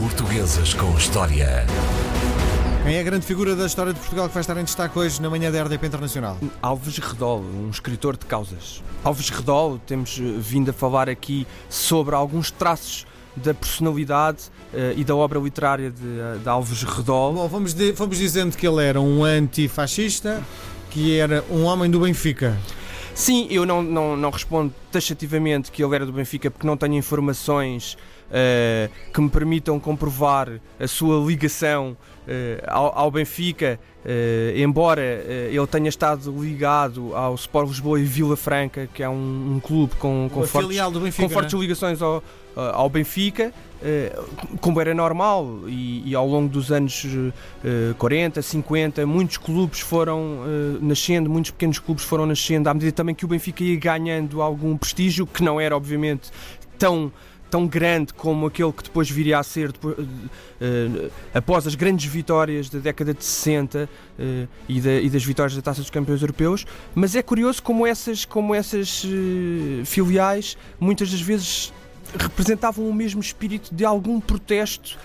Portuguesas com História. Quem é a grande figura da história de Portugal que vai estar em destaque hoje na manhã da RDP Internacional? Alves Redol, um escritor de causas. Alves Redol, temos eh, vindo a falar aqui sobre alguns traços da personalidade uh, e da obra literária de, uh, de Alves Redol. Bom, vamos, de, vamos dizendo que ele era um antifascista, que era um homem do Benfica. Sim, eu não, não, não respondo taxativamente que ele era do Benfica porque não tenho informações uh, que me permitam comprovar a sua ligação uh, ao, ao, Benfica, uh, embora ele tenha estado ligado ao Sport Lisboa e Vila Franca, que é um, um clube com, com, fortes, Benfica, com fortes né? ligações ao, ao Benfica. como era normal, e, e, ao longo dos anos 40, 50, muitos clubes foram nascendo, muitos pequenos clubes foram nascendo, à medida também que o Benfica ia ganhando algum prestígio, que não era, obviamente, tão tão grande como aquele que depois viria a ser depois, uh, uh, após as grandes vitórias da década de 60 uh, eh, e, da, e, das vitórias da Taça dos Campeões Europeus, mas é curioso como essas, como essas filiais muitas das vezes representavam o mesmo espírito de algum protesto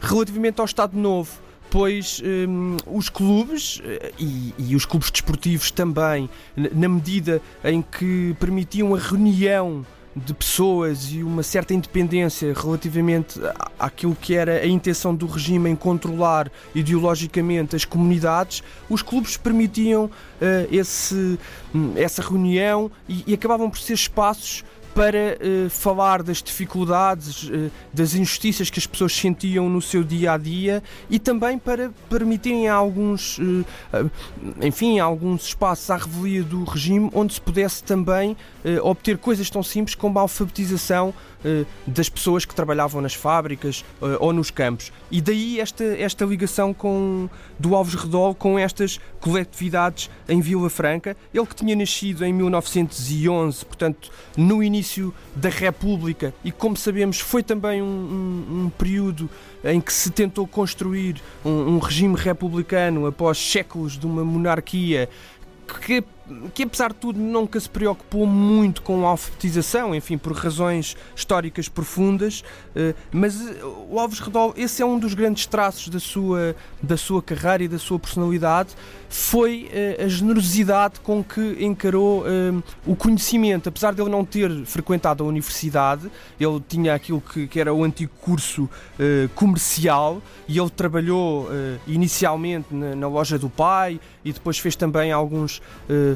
relativamente ao Estado Novo pois um, os clubes e, e, os clubes desportivos também, na medida em que permitiam a reunião de pessoas e uma certa independência relativamente àquilo que era a intenção do regime em controlar ideologicamente as comunidades, os clubes permitiam uh, esse, hum, essa reunião e, e acabavam por ser espaços para uh, falar das dificuldades, uh, das injustiças que as pessoas sentiam no seu dia a dia e também para permitirem alguns, uh, enfim, alguns espaços à revelia do regime onde se pudesse também obter coisas tão simples como a alfabetização das pessoas que trabalhavam nas fábricas ou nos campos. E daí esta, esta ligação com, do Alves Redol com estas coletividades em Vila Franca. Ele que tinha nascido em 1911, portanto, no início início da República e, como sabemos, foi também um, um, um período em que se tentou construir um, um regime republicano após séculos de uma monarquia que que apesar de tudo nunca se preocupou muito com a alfabetização, enfim, por razões históricas profundas, eh, mas eh, o Alves Redol, esse é um dos grandes traços da sua, da sua carreira e da sua personalidade, foi eh, a generosidade com que encarou o conhecimento, apesar de ele não ter frequentado a universidade, ele tinha aquilo que, que era o antigo curso comercial e ele trabalhou inicialmente na, na loja do pai e depois fez também alguns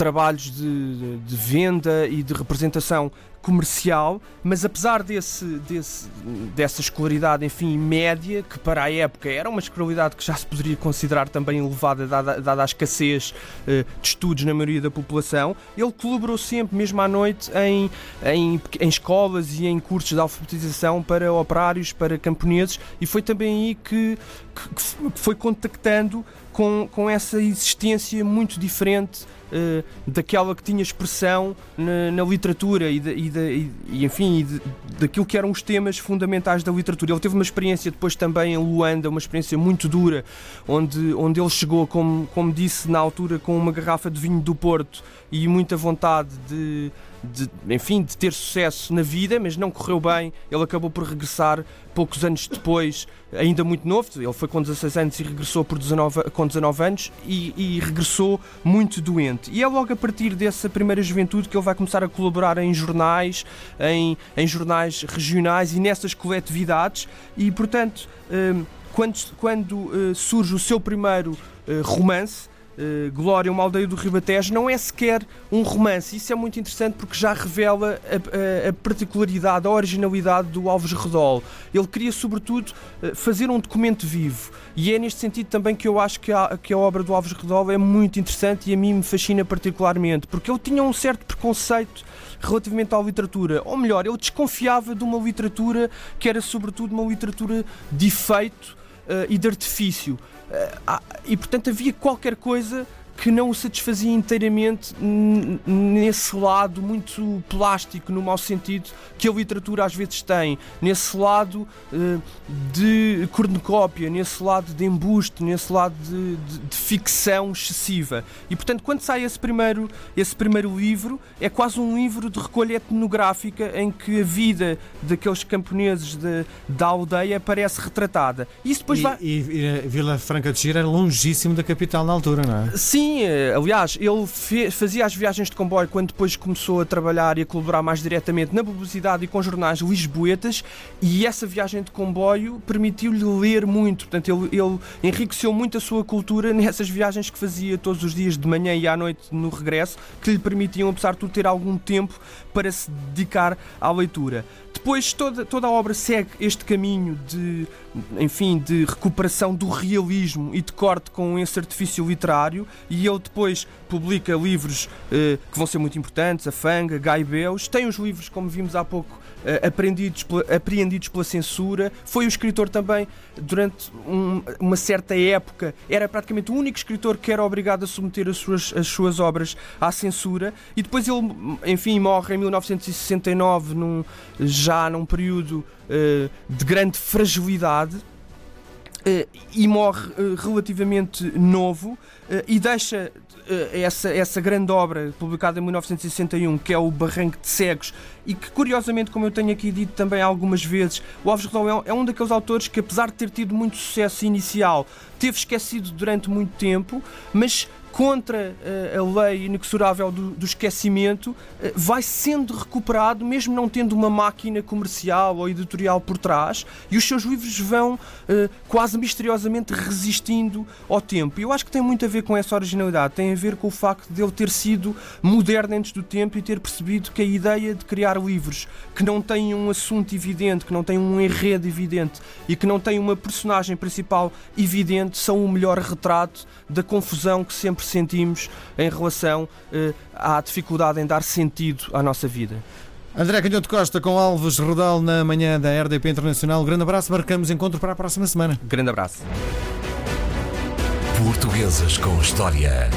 trabalhos de, de, venda e de representação comercial, mas apesar desse, desse, dessa escolaridade, enfim, média, que para a época era uma escolaridade que já se poderia considerar também elevada, dada, dada a escassez uh, de estudos na maioria da população, ele colaborou sempre, mesmo à noite, em, em, em escolas e em cursos de alfabetização para operários, para camponeses, e foi também aí que, que, que foi contactando com, com essa existência muito diferente uh, daquela que tinha expressão na, na literatura e, de, e, de, e enfim, e de, daquilo que eram os temas fundamentais da literatura. Ele teve uma experiência depois também em Luanda, uma experiência muito dura, onde, onde ele chegou, como, como disse na altura, com uma garrafa de vinho do Porto e muita vontade de, de, enfim, de ter sucesso na vida, mas não correu bem. Ele acabou por regressar poucos anos depois, ainda muito novo. Ele foi com 16 anos e regressou por 19, com 19 anos e, e regressou muito doente. E é logo a partir dessa primeira juventude que ele vai começar a colaborar em jornais, em, em jornais regionais e nessas coletividades. E, portanto, hum, quando, quando uh, surge o seu primeiro uh, romance, uh, Glória, uma aldeia do Ribatejo, não é sequer um romance. Isso é muito interessante porque já revela a, a, a particularidade, a originalidade do Alves Redol. Ele queria, sobretudo, uh, fazer um documento vivo. E é neste sentido também que eu acho que a, que a obra do Alves Redol é muito interessante e a mim me fascina particularmente, porque ele tinha um certo preconceito relativamente à literatura. Ou melhor, ele desconfiava de uma literatura que era, sobretudo, uma literatura de efeito e de artifício. Uh, e portanto havia qualquer coisa que não o satisfazia inteiramente nesse lado muito plástico, no mau sentido que a literatura às vezes tem, nesse lado uh, de cornucópia, nesse lado de embuste, nesse lado de, de, de, ficção excessiva. E portanto, quando sai esse primeiro, esse primeiro livro, é quase um livro de recolha etnográfica em que a vida daqueles camponeses de, da aldeia aparece retratada. Isso depois e, vai... e, e Vila Franca de Gira era longíssimo da capital na altura, não é? Sim, eh, aliás, ele fazia as viagens de comboio quando depois começou a trabalhar e a colaborar mais diretamente na publicidade e com jornais lisboetas e essa viagem de comboio permitiu-lhe ler muito. Portanto, ele, ele enriqueceu muito a sua cultura nessas viagens que fazia todos os dias de manhã e à noite no regresso, que lhe permitiam, apesar de tudo, ter algum tempo para se dedicar à leitura. Depois toda, toda a obra segue este caminho de, enfim, de recuperação do realismo e de corte com esse artifício literário e ele depois publica livros eh, que vão ser muito importantes, a Fanga, Gaibeus, tem os livros, como vimos há pouco, eh, apreendidos, apreendidos pela censura, foi o escritor também durante um, uma certa época, era praticamente o único escritor que era obrigado a submeter as suas, as suas obras à censura. E depois ele, enfim, morre em 1969 num, já num período uh, de grande fragilidade e morre uh, relativamente novo e deixa essa, essa grande obra publicada em 1961, que é o Barranco de Cegos, e que curiosamente, como eu tenho aqui dito também algumas vezes, o Alves Redão é um daqueles autores que, apesar de ter tido muito sucesso inicial, teve esquecido durante muito tempo, mas contra uh, a lei inexorável do, do esquecimento, uh, vai sendo recuperado, mesmo não tendo uma máquina comercial ou editorial por trás, e os seus livros vão uh, quase misteriosamente resistindo ao tempo. E eu acho que tem muito a ver com essa originalidade, tem a ver com o facto de ele ter sido moderno antes do tempo e ter percebido que a ideia de criar livros que não têm um assunto evidente, que não têm um enredo evidente e que não têm uma personagem principal evidente são o melhor retrato da confusão que sempre sentimos em relação uh, à dificuldade em dar sentido à nossa vida. André Canhoto Costa com Alves Rodal na manhã da RDP Internacional. Grande abraço, marcamos encontro para a próxima semana. Grande abraço. Portuguesas com História.